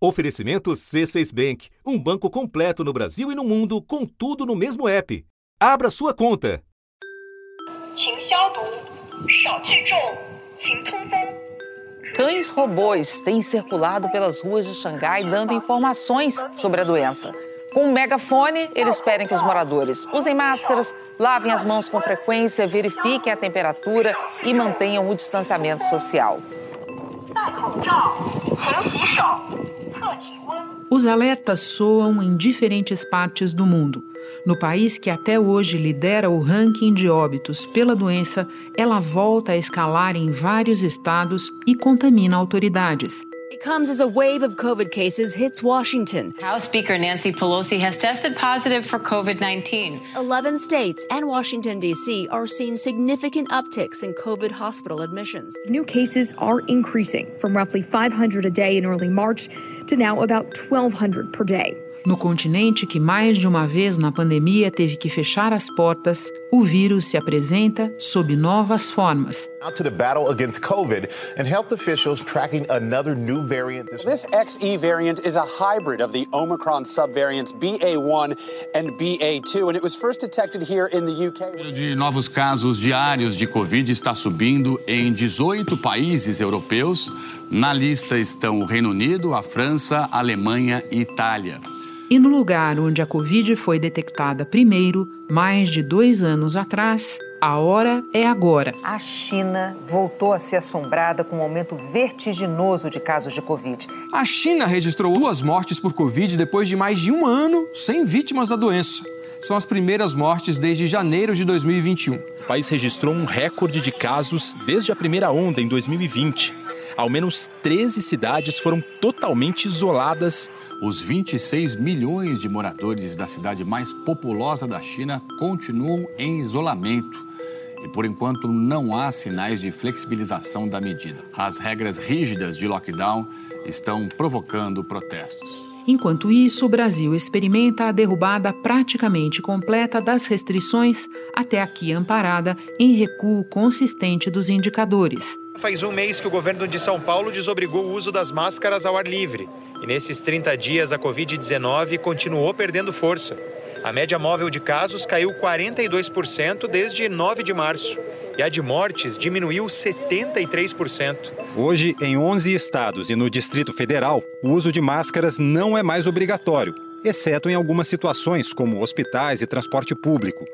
Oferecimento C6 Bank, um banco completo no Brasil e no mundo, com tudo no mesmo app. Abra sua conta. Cães robôs têm circulado pelas ruas de Xangai dando informações sobre a doença. Com um megafone, eles pedem que os moradores usem máscaras, lavem as mãos com frequência, verifiquem a temperatura e mantenham o distanciamento social. Os alertas soam em diferentes partes do mundo. No país que até hoje lidera o ranking de óbitos pela doença, ela volta a escalar em vários estados e contamina autoridades. It comes as a wave of COVID cases hits Washington. House Speaker Nancy Pelosi has tested positive for COVID 19. 11 states and Washington, D.C. are seeing significant upticks in COVID hospital admissions. New cases are increasing from roughly 500 a day in early March to now about 1,200 per day. No continente que mais de uma vez na pandemia teve que fechar as portas, o vírus se apresenta sob novas formas. COVID. This XE variant is a hybrid of the Omicron subvariants BA1 and BA2 and it was first detected here in the UK. O número de novos casos diários de Covid está subindo em 18 países europeus. Na lista estão o Reino Unido, a França, a Alemanha e Itália. E no lugar onde a Covid foi detectada primeiro, mais de dois anos atrás, a hora é agora. A China voltou a ser assombrada com um aumento vertiginoso de casos de Covid. A China registrou duas mortes por Covid depois de mais de um ano sem vítimas da doença. São as primeiras mortes desde janeiro de 2021. O país registrou um recorde de casos desde a primeira onda em 2020. Ao menos 13 cidades foram totalmente isoladas. Os 26 milhões de moradores da cidade mais populosa da China continuam em isolamento. E por enquanto não há sinais de flexibilização da medida. As regras rígidas de lockdown estão provocando protestos. Enquanto isso, o Brasil experimenta a derrubada praticamente completa das restrições, até aqui amparada em recuo consistente dos indicadores. Faz um mês que o governo de São Paulo desobrigou o uso das máscaras ao ar livre. E nesses 30 dias, a Covid-19 continuou perdendo força. A média móvel de casos caiu 42% desde 9 de março. E a de mortes diminuiu 73%. Hoje, em 11 estados e no Distrito Federal, o uso de máscaras não é mais obrigatório, exceto em algumas situações, como hospitais e transporte público.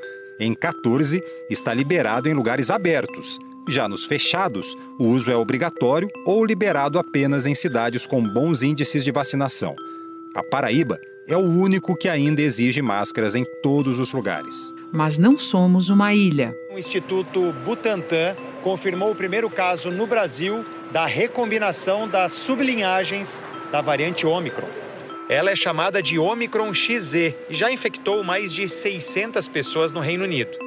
Em 14, está liberado em lugares abertos. Já nos fechados, o uso é obrigatório ou liberado apenas em cidades com bons índices de vacinação. A Paraíba é o único que ainda exige máscaras em todos os lugares. Mas não somos uma ilha. O Instituto Butantan confirmou o primeiro caso no Brasil da recombinação das sublinhagens da variante Ômicron. Ela é chamada de Omicron XZ e já infectou mais de 600 pessoas no Reino Unido.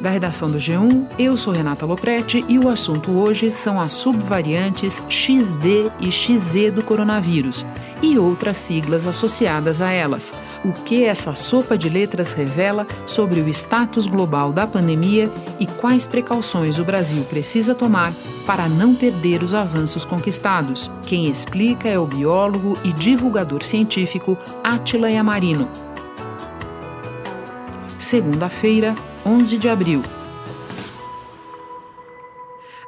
Da redação do G1, eu sou Renata Loprete e o assunto hoje são as subvariantes XD e XZ do coronavírus e outras siglas associadas a elas. O que essa sopa de letras revela sobre o status global da pandemia e quais precauções o Brasil precisa tomar para não perder os avanços conquistados. Quem explica é o biólogo e divulgador científico Átila Yamarino. Segunda-feira, 11 de abril.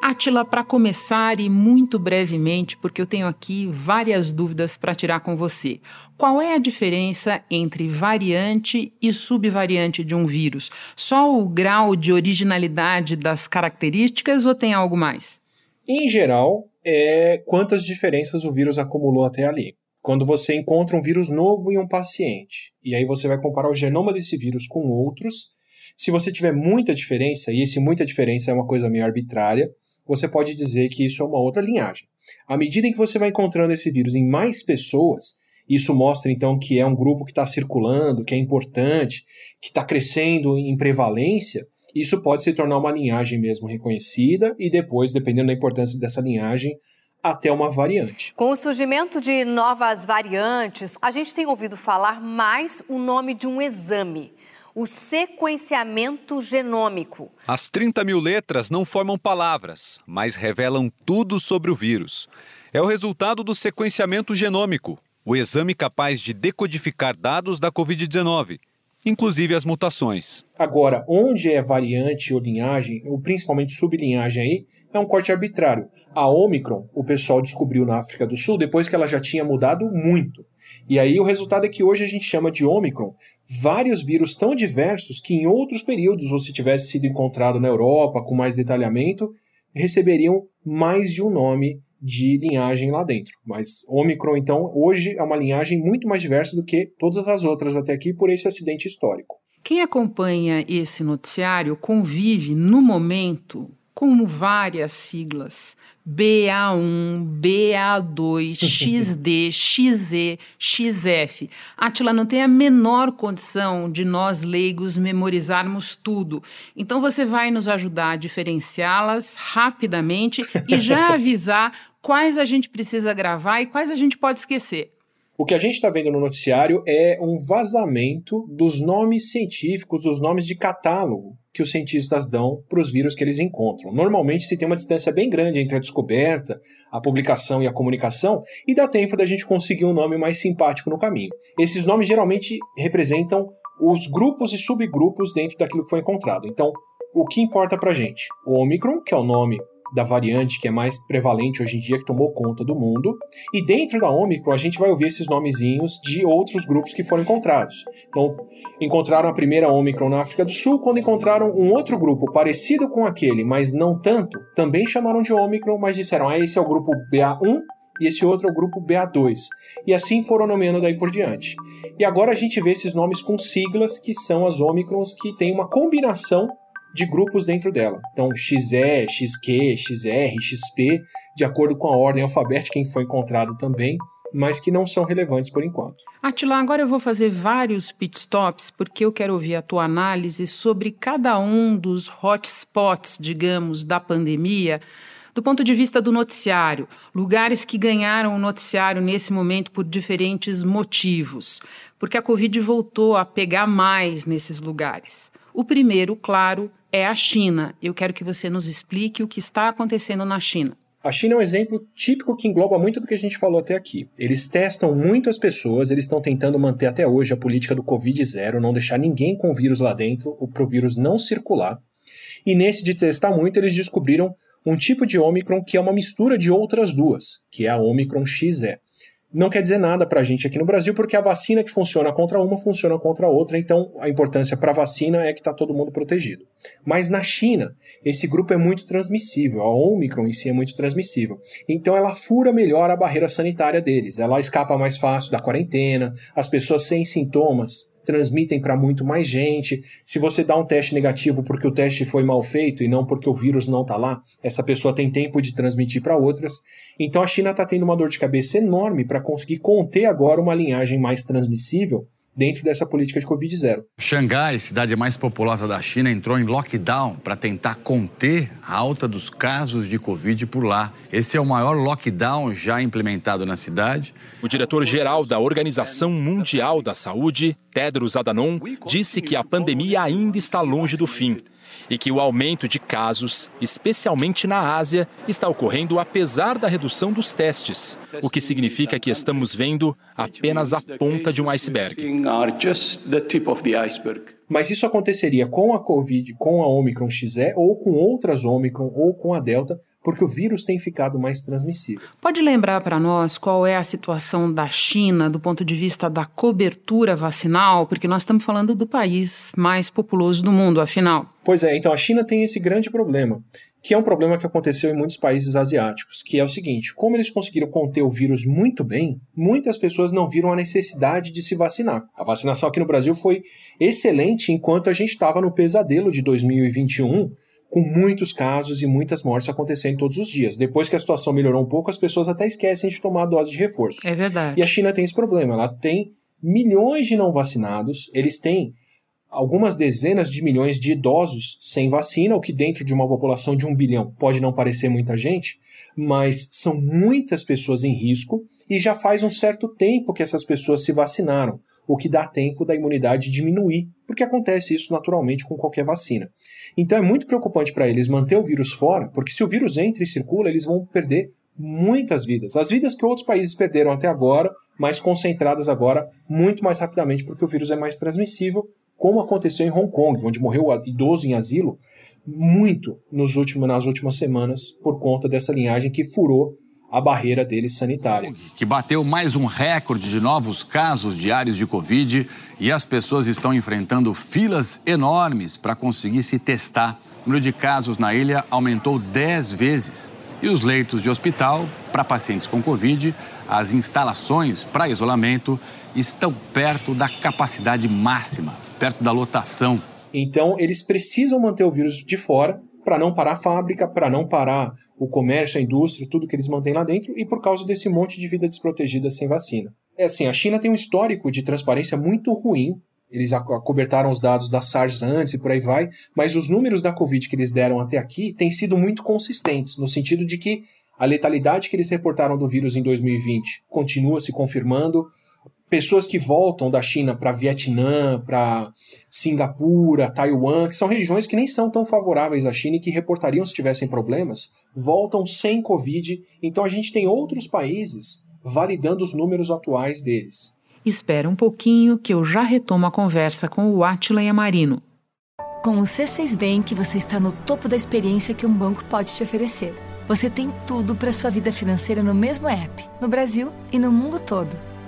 Atila, para começar e muito brevemente, porque eu tenho aqui várias dúvidas para tirar com você. Qual é a diferença entre variante e subvariante de um vírus? Só o grau de originalidade das características ou tem algo mais? Em geral, é quantas diferenças o vírus acumulou até ali. Quando você encontra um vírus novo em um paciente, e aí você vai comparar o genoma desse vírus com outros, se você tiver muita diferença, e esse muita diferença é uma coisa meio arbitrária, você pode dizer que isso é uma outra linhagem. À medida em que você vai encontrando esse vírus em mais pessoas, isso mostra então que é um grupo que está circulando, que é importante, que está crescendo em prevalência. Isso pode se tornar uma linhagem mesmo reconhecida e depois, dependendo da importância dessa linhagem, até uma variante. Com o surgimento de novas variantes, a gente tem ouvido falar mais o nome de um exame o sequenciamento genômico. As 30 mil letras não formam palavras, mas revelam tudo sobre o vírus. É o resultado do sequenciamento genômico, o exame capaz de decodificar dados da Covid-19, inclusive as mutações. Agora, onde é variante ou linhagem, ou principalmente sublinhagem aí, é um corte arbitrário. A Omicron, o pessoal descobriu na África do Sul depois que ela já tinha mudado muito. E aí o resultado é que hoje a gente chama de Omicron vários vírus tão diversos que em outros períodos, ou se tivesse sido encontrado na Europa com mais detalhamento, receberiam mais de um nome de linhagem lá dentro. Mas Omicron, então, hoje é uma linhagem muito mais diversa do que todas as outras até aqui por esse acidente histórico. Quem acompanha esse noticiário convive no momento com várias siglas. BA1, BA2, XD, XE, XF. Atila não tem a menor condição de nós leigos memorizarmos tudo. Então você vai nos ajudar a diferenciá-las rapidamente e já avisar quais a gente precisa gravar e quais a gente pode esquecer. O que a gente está vendo no noticiário é um vazamento dos nomes científicos, dos nomes de catálogo que os cientistas dão para os vírus que eles encontram. Normalmente se tem uma distância bem grande entre a descoberta, a publicação e a comunicação, e dá tempo da gente conseguir um nome mais simpático no caminho. Esses nomes geralmente representam os grupos e subgrupos dentro daquilo que foi encontrado. Então, o que importa para gente? O Omicron, que é o nome da variante que é mais prevalente hoje em dia, que tomou conta do mundo. E dentro da Omicron, a gente vai ouvir esses nomezinhos de outros grupos que foram encontrados. Então, encontraram a primeira Omicron na África do Sul, quando encontraram um outro grupo parecido com aquele, mas não tanto, também chamaram de Omicron, mas disseram: ah, esse é o grupo BA1 e esse outro é o grupo BA2. E assim foram nomeando daí por diante. E agora a gente vê esses nomes com siglas que são as Omicrons que têm uma combinação de grupos dentro dela. Então, XE, XQ, XR, XP, de acordo com a ordem alfabética em que foi encontrado também, mas que não são relevantes por enquanto. Atila, agora eu vou fazer vários pitstops porque eu quero ouvir a tua análise sobre cada um dos hotspots, digamos, da pandemia do ponto de vista do noticiário, lugares que ganharam o noticiário nesse momento por diferentes motivos, porque a Covid voltou a pegar mais nesses lugares. O primeiro, claro, é a China. Eu quero que você nos explique o que está acontecendo na China. A China é um exemplo típico que engloba muito do que a gente falou até aqui. Eles testam muito as pessoas, eles estão tentando manter até hoje a política do Covid zero, não deixar ninguém com vírus lá dentro, o vírus não circular. E nesse de testar muito, eles descobriram um tipo de Omicron que é uma mistura de outras duas, que é a Omicron XE não quer dizer nada para a gente aqui no Brasil, porque a vacina que funciona contra uma funciona contra a outra, então a importância para a vacina é que está todo mundo protegido. Mas na China, esse grupo é muito transmissível, a Omicron em si é muito transmissível. Então ela fura melhor a barreira sanitária deles, ela escapa mais fácil da quarentena, as pessoas sem sintomas transmitem para muito mais gente. Se você dá um teste negativo porque o teste foi mal feito e não porque o vírus não está lá, essa pessoa tem tempo de transmitir para outras. Então a China está tendo uma dor de cabeça enorme para conseguir conter agora uma linhagem mais transmissível dentro dessa política de Covid-0. Xangai, cidade mais populosa da China, entrou em lockdown para tentar conter a alta dos casos de Covid por lá. Esse é o maior lockdown já implementado na cidade. O diretor-geral da Organização Mundial da Saúde, Tedros Adhanom, disse que a pandemia ainda está longe do fim e que o aumento de casos, especialmente na Ásia, está ocorrendo apesar da redução dos testes, o que significa que estamos vendo apenas a ponta de um iceberg. Mas isso aconteceria com a Covid, com a Omicron XE, ou com outras Omicron, ou com a Delta, porque o vírus tem ficado mais transmissível. Pode lembrar para nós qual é a situação da China do ponto de vista da cobertura vacinal? Porque nós estamos falando do país mais populoso do mundo, afinal. Pois é, então a China tem esse grande problema, que é um problema que aconteceu em muitos países asiáticos, que é o seguinte: como eles conseguiram conter o vírus muito bem, muitas pessoas não viram a necessidade de se vacinar. A vacinação aqui no Brasil foi excelente enquanto a gente estava no pesadelo de 2021 com muitos casos e muitas mortes acontecendo todos os dias. Depois que a situação melhorou um pouco, as pessoas até esquecem de tomar a dose de reforço. É verdade. E a China tem esse problema. Ela tem milhões de não vacinados, eles têm algumas dezenas de milhões de idosos sem vacina, o que dentro de uma população de um bilhão pode não parecer muita gente, mas são muitas pessoas em risco e já faz um certo tempo que essas pessoas se vacinaram, o que dá tempo da imunidade diminuir, porque acontece isso naturalmente com qualquer vacina. Então é muito preocupante para eles manter o vírus fora, porque se o vírus entra e circula, eles vão perder muitas vidas. As vidas que outros países perderam até agora, mas concentradas agora muito mais rapidamente, porque o vírus é mais transmissível, como aconteceu em Hong Kong, onde morreu idoso em asilo muito nos últimos, nas últimas semanas por conta dessa linhagem que furou a barreira deles sanitária. Que bateu mais um recorde de novos casos diários de Covid e as pessoas estão enfrentando filas enormes para conseguir se testar. O número de casos na ilha aumentou 10 vezes. E os leitos de hospital para pacientes com Covid, as instalações para isolamento estão perto da capacidade máxima, perto da lotação. Então, eles precisam manter o vírus de fora para não parar a fábrica, para não parar o comércio, a indústria, tudo que eles mantêm lá dentro e por causa desse monte de vida desprotegida sem vacina. É assim, a China tem um histórico de transparência muito ruim. Eles acobertaram os dados da SARS antes e por aí vai, mas os números da Covid que eles deram até aqui têm sido muito consistentes, no sentido de que a letalidade que eles reportaram do vírus em 2020 continua se confirmando, pessoas que voltam da China para Vietnã, para Singapura, Taiwan, que são regiões que nem são tão favoráveis à China e que reportariam se tivessem problemas, voltam sem Covid. Então a gente tem outros países validando os números atuais deles. Espera um pouquinho que eu já retomo a conversa com o Atila Yamarino. Com o C6 Bank, você está no topo da experiência que um banco pode te oferecer. Você tem tudo para sua vida financeira no mesmo app, no Brasil e no mundo todo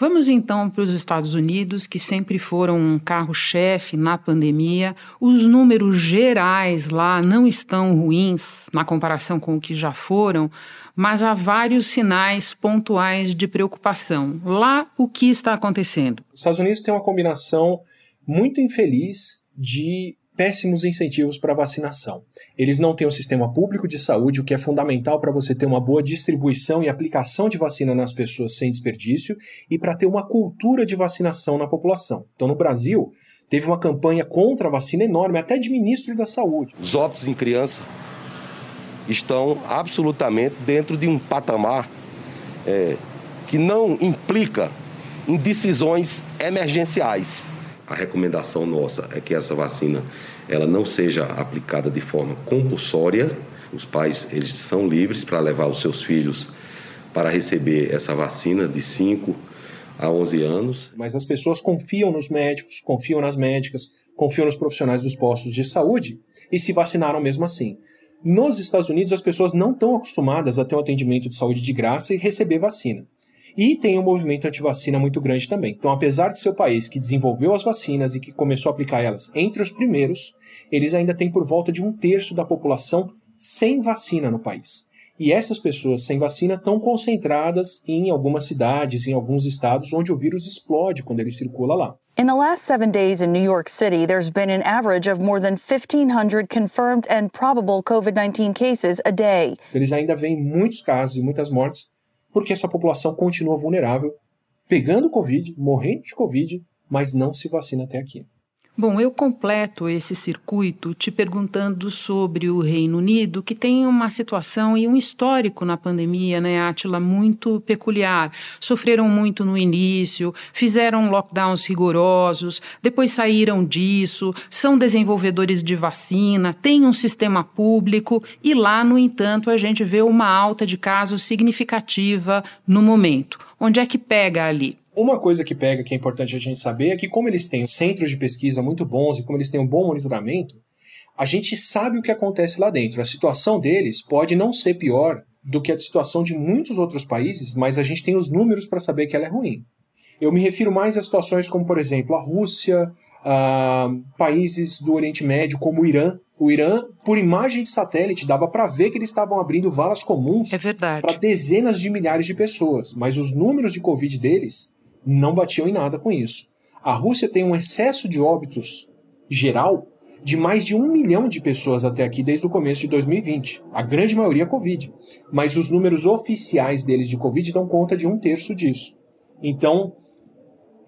Vamos então para os Estados Unidos, que sempre foram um carro-chefe na pandemia. Os números gerais lá não estão ruins na comparação com o que já foram, mas há vários sinais pontuais de preocupação. Lá, o que está acontecendo? Os Estados Unidos têm uma combinação muito infeliz de péssimos incentivos para vacinação. Eles não têm um sistema público de saúde, o que é fundamental para você ter uma boa distribuição e aplicação de vacina nas pessoas sem desperdício e para ter uma cultura de vacinação na população. Então, no Brasil, teve uma campanha contra a vacina enorme, até de ministro da Saúde. Os óbitos em criança estão absolutamente dentro de um patamar é, que não implica em decisões emergenciais a recomendação nossa é que essa vacina ela não seja aplicada de forma compulsória. Os pais eles são livres para levar os seus filhos para receber essa vacina de 5 a 11 anos. Mas as pessoas confiam nos médicos, confiam nas médicas, confiam nos profissionais dos postos de saúde e se vacinaram mesmo assim. Nos Estados Unidos, as pessoas não estão acostumadas a ter um atendimento de saúde de graça e receber vacina. E tem um movimento anti-vacina muito grande também. Então, apesar de ser o país que desenvolveu as vacinas e que começou a aplicar elas entre os primeiros, eles ainda têm por volta de um terço da população sem vacina no país. E essas pessoas sem vacina estão concentradas em algumas cidades, em alguns estados, onde o vírus explode quando ele circula lá. In the last seven days in New York City, there's been an average of more than 1,500 confirmed and probable COVID 19 cases a day. Eles ainda veem muitos casos e muitas mortes porque essa população continua vulnerável, pegando Covid, morrendo de Covid, mas não se vacina até aqui. Bom, eu completo esse circuito te perguntando sobre o Reino Unido, que tem uma situação e um histórico na pandemia, né, Atila, muito peculiar. Sofreram muito no início, fizeram lockdowns rigorosos, depois saíram disso, são desenvolvedores de vacina, têm um sistema público e lá, no entanto, a gente vê uma alta de casos significativa no momento. Onde é que pega ali? Uma coisa que pega, que é importante a gente saber, é que como eles têm centros de pesquisa muito bons e como eles têm um bom monitoramento, a gente sabe o que acontece lá dentro. A situação deles pode não ser pior do que a situação de muitos outros países, mas a gente tem os números para saber que ela é ruim. Eu me refiro mais a situações como, por exemplo, a Rússia, a países do Oriente Médio, como o Irã, O Irã, por imagem de satélite, dava para ver que eles estavam abrindo valas comuns é para dezenas de milhares de pessoas, mas os números de Covid deles não batiam em nada com isso. A Rússia tem um excesso de óbitos geral de mais de um milhão de pessoas até aqui desde o começo de 2020. A grande maioria Covid. Mas os números oficiais deles de Covid dão conta de um terço disso. Então,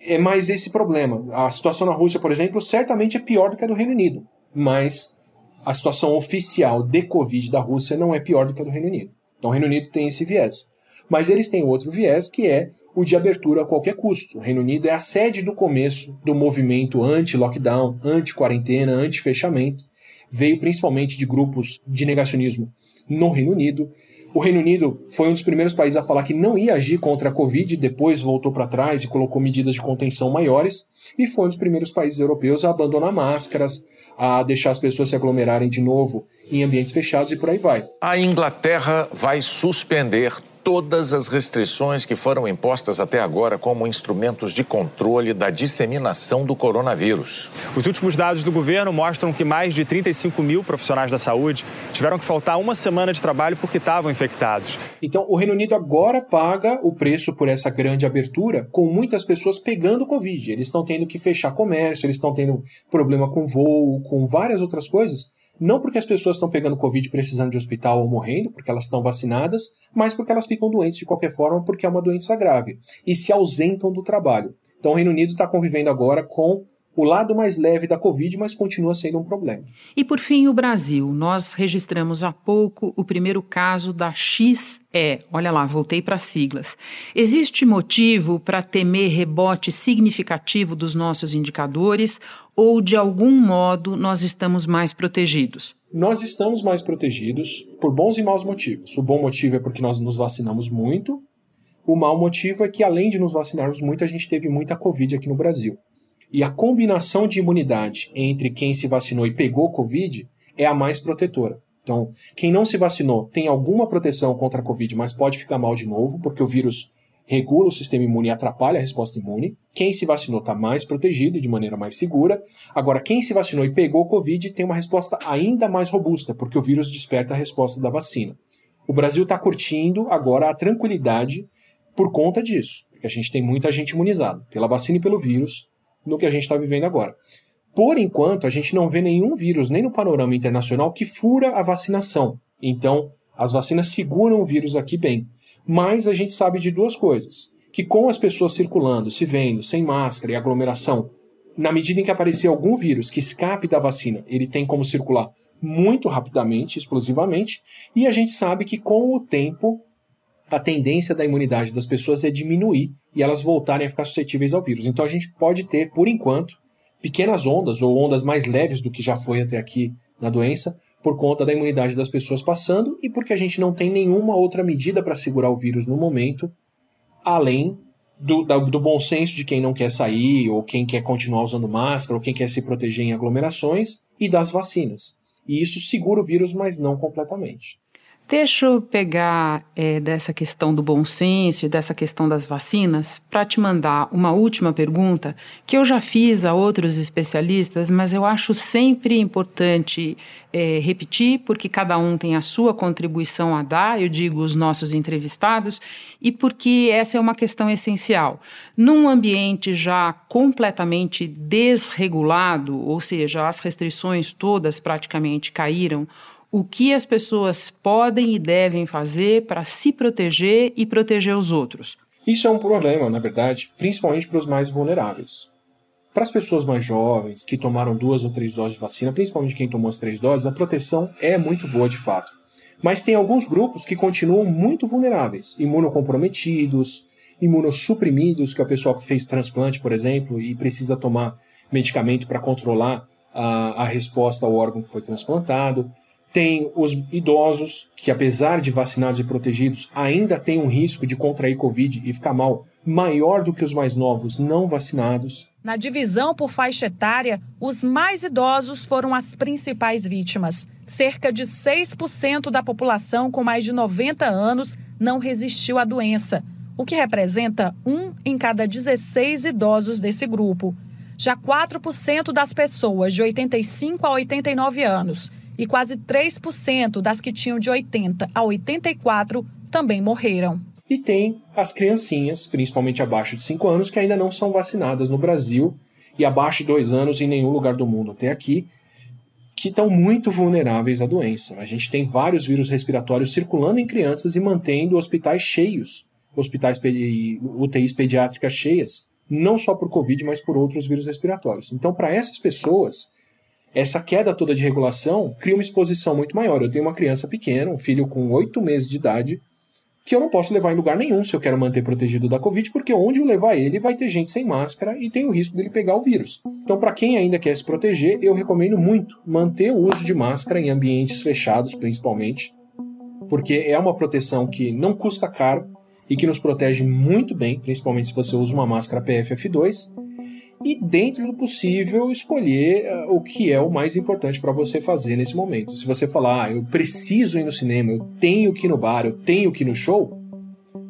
é mais esse problema. A situação na Rússia, por exemplo, certamente é pior do que a do Reino Unido. Mas a situação oficial de Covid da Rússia não é pior do que a do Reino Unido. Então o Reino Unido tem esse viés. Mas eles têm outro viés que é o de abertura a qualquer custo. O Reino Unido é a sede do começo do movimento anti-lockdown, anti-quarentena, anti-fechamento. Veio principalmente de grupos de negacionismo no Reino Unido. O Reino Unido foi um dos primeiros países a falar que não ia agir contra a Covid, depois voltou para trás e colocou medidas de contenção maiores, e foi um dos primeiros países europeus a abandonar máscaras, a deixar as pessoas se aglomerarem de novo em ambientes fechados e por aí vai. A Inglaterra vai suspender todas as restrições que foram impostas até agora como instrumentos de controle da disseminação do coronavírus. Os últimos dados do governo mostram que mais de 35 mil profissionais da saúde tiveram que faltar uma semana de trabalho porque estavam infectados. Então, o Reino Unido agora paga o preço por essa grande abertura, com muitas pessoas pegando Covid. Eles estão tendo que fechar comércio, eles estão tendo problema com voo, com várias outras coisas não porque as pessoas estão pegando Covid precisando de hospital ou morrendo, porque elas estão vacinadas, mas porque elas ficam doentes de qualquer forma, porque é uma doença grave. E se ausentam do trabalho. Então o Reino Unido está convivendo agora com o lado mais leve da Covid, mas continua sendo um problema. E por fim, o Brasil. Nós registramos há pouco o primeiro caso da XE. Olha lá, voltei para as siglas. Existe motivo para temer rebote significativo dos nossos indicadores ou, de algum modo, nós estamos mais protegidos? Nós estamos mais protegidos por bons e maus motivos. O bom motivo é porque nós nos vacinamos muito. O mau motivo é que, além de nos vacinarmos muito, a gente teve muita Covid aqui no Brasil. E a combinação de imunidade entre quem se vacinou e pegou Covid é a mais protetora. Então, quem não se vacinou tem alguma proteção contra a Covid, mas pode ficar mal de novo, porque o vírus regula o sistema imune e atrapalha a resposta imune. Quem se vacinou está mais protegido e de maneira mais segura. Agora, quem se vacinou e pegou Covid tem uma resposta ainda mais robusta, porque o vírus desperta a resposta da vacina. O Brasil está curtindo agora a tranquilidade por conta disso, porque a gente tem muita gente imunizada pela vacina e pelo vírus no que a gente está vivendo agora. Por enquanto, a gente não vê nenhum vírus, nem no panorama internacional, que fura a vacinação. Então, as vacinas seguram o vírus aqui bem. Mas a gente sabe de duas coisas: que com as pessoas circulando, se vendo, sem máscara e aglomeração, na medida em que aparecer algum vírus que escape da vacina, ele tem como circular muito rapidamente, explosivamente, e a gente sabe que com o tempo a tendência da imunidade das pessoas é diminuir e elas voltarem a ficar suscetíveis ao vírus. Então a gente pode ter, por enquanto, pequenas ondas ou ondas mais leves do que já foi até aqui na doença, por conta da imunidade das pessoas passando e porque a gente não tem nenhuma outra medida para segurar o vírus no momento, além do, do, bom senso de quem não quer sair, ou quem quer continuar usando máscara, ou quem quer se proteger em aglomerações, e das vacinas. E isso segura o vírus, mas não completamente. Deixa eu pegar é, dessa questão do bom senso e dessa questão das vacinas para te mandar uma última pergunta que eu já fiz a outros especialistas, mas eu acho sempre importante é, repetir, porque cada um tem a sua contribuição a dar, eu digo os nossos entrevistados, e porque essa é uma questão essencial. Num ambiente já completamente desregulado, ou seja, as restrições todas praticamente caíram o que as pessoas podem e devem fazer para se proteger e proteger os outros. Isso é um problema, na verdade, principalmente para os mais vulneráveis. Para as pessoas mais jovens, que tomaram duas ou três doses de vacina, principalmente quem tomou as três doses, a proteção é muito boa de fato. Mas tem alguns grupos que continuam muito vulneráveis, imunocomprometidos, imunossuprimidos, que é o pessoal que fez transplante, por exemplo, e precisa tomar medicamento para controlar a, a resposta ao órgão que foi transplantado. Tem os idosos, que apesar de vacinados e protegidos, ainda têm um risco de contrair Covid e ficar mal maior do que os mais novos não vacinados. Na divisão por faixa etária, os mais idosos foram as principais vítimas. Cerca de 6% da população com mais de 90 anos não resistiu à doença, o que representa um em cada 16 idosos desse grupo. Já 4% das pessoas de 85 a 89 anos e quase 3% das que tinham de 80 a 84 também morreram. E tem as criancinhas, principalmente abaixo de 5 anos, que ainda não são vacinadas no Brasil e abaixo de 2 anos em nenhum lugar do mundo até aqui, que estão muito vulneráveis à doença. A gente tem vários vírus respiratórios circulando em crianças e mantendo hospitais cheios, hospitais UTIs pediátricas cheias, não só por Covid, mas por outros vírus respiratórios. Então, para essas pessoas, essa queda toda de regulação cria uma exposição muito maior. Eu tenho uma criança pequena, um filho com 8 meses de idade, que eu não posso levar em lugar nenhum se eu quero manter protegido da Covid, porque onde eu levar ele vai ter gente sem máscara e tem o risco dele pegar o vírus. Então, para quem ainda quer se proteger, eu recomendo muito manter o uso de máscara em ambientes fechados, principalmente, porque é uma proteção que não custa caro e que nos protege muito bem, principalmente se você usa uma máscara PFF2 e, dentro do possível, escolher uh, o que é o mais importante para você fazer nesse momento. Se você falar, ah, eu preciso ir no cinema, eu tenho que ir no bar, eu tenho que ir no show,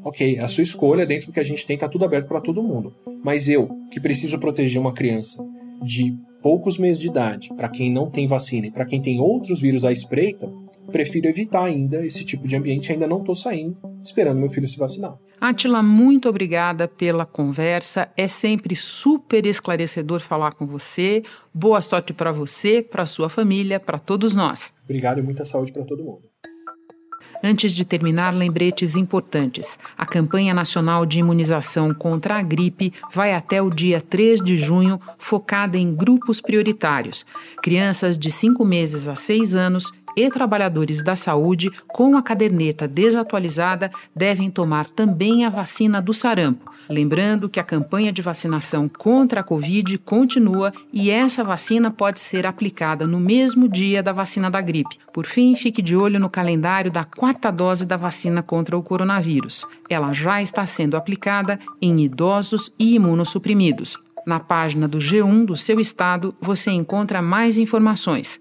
ok, a sua escolha, dentro do que a gente tem, está tudo aberto para todo mundo. Mas eu, que preciso proteger uma criança de poucos meses de idade, para quem não tem vacina e para quem tem outros vírus à espreita, prefiro evitar ainda esse tipo de ambiente. Ainda não estou saindo, esperando meu filho se vacinar. Atila, muito obrigada pela conversa. É sempre super esclarecedor falar com você. Boa sorte para você, para sua família, para todos nós. Obrigado e muita saúde para todo mundo. Antes de terminar, lembretes importantes. A campanha nacional de imunização contra a gripe vai até o dia 3 de junho, focada em grupos prioritários: crianças de 5 meses a 6 anos e trabalhadores da saúde com a caderneta desatualizada devem tomar também a vacina do sarampo. Lembrando que a campanha de vacinação contra a Covid continua e essa vacina pode ser aplicada no mesmo dia da vacina da gripe. Por fim, fique de olho no calendário da quarta dose da vacina contra o coronavírus. Ela já está sendo aplicada em idosos e imunossuprimidos. Na página do G1 do seu estado você encontra mais informações.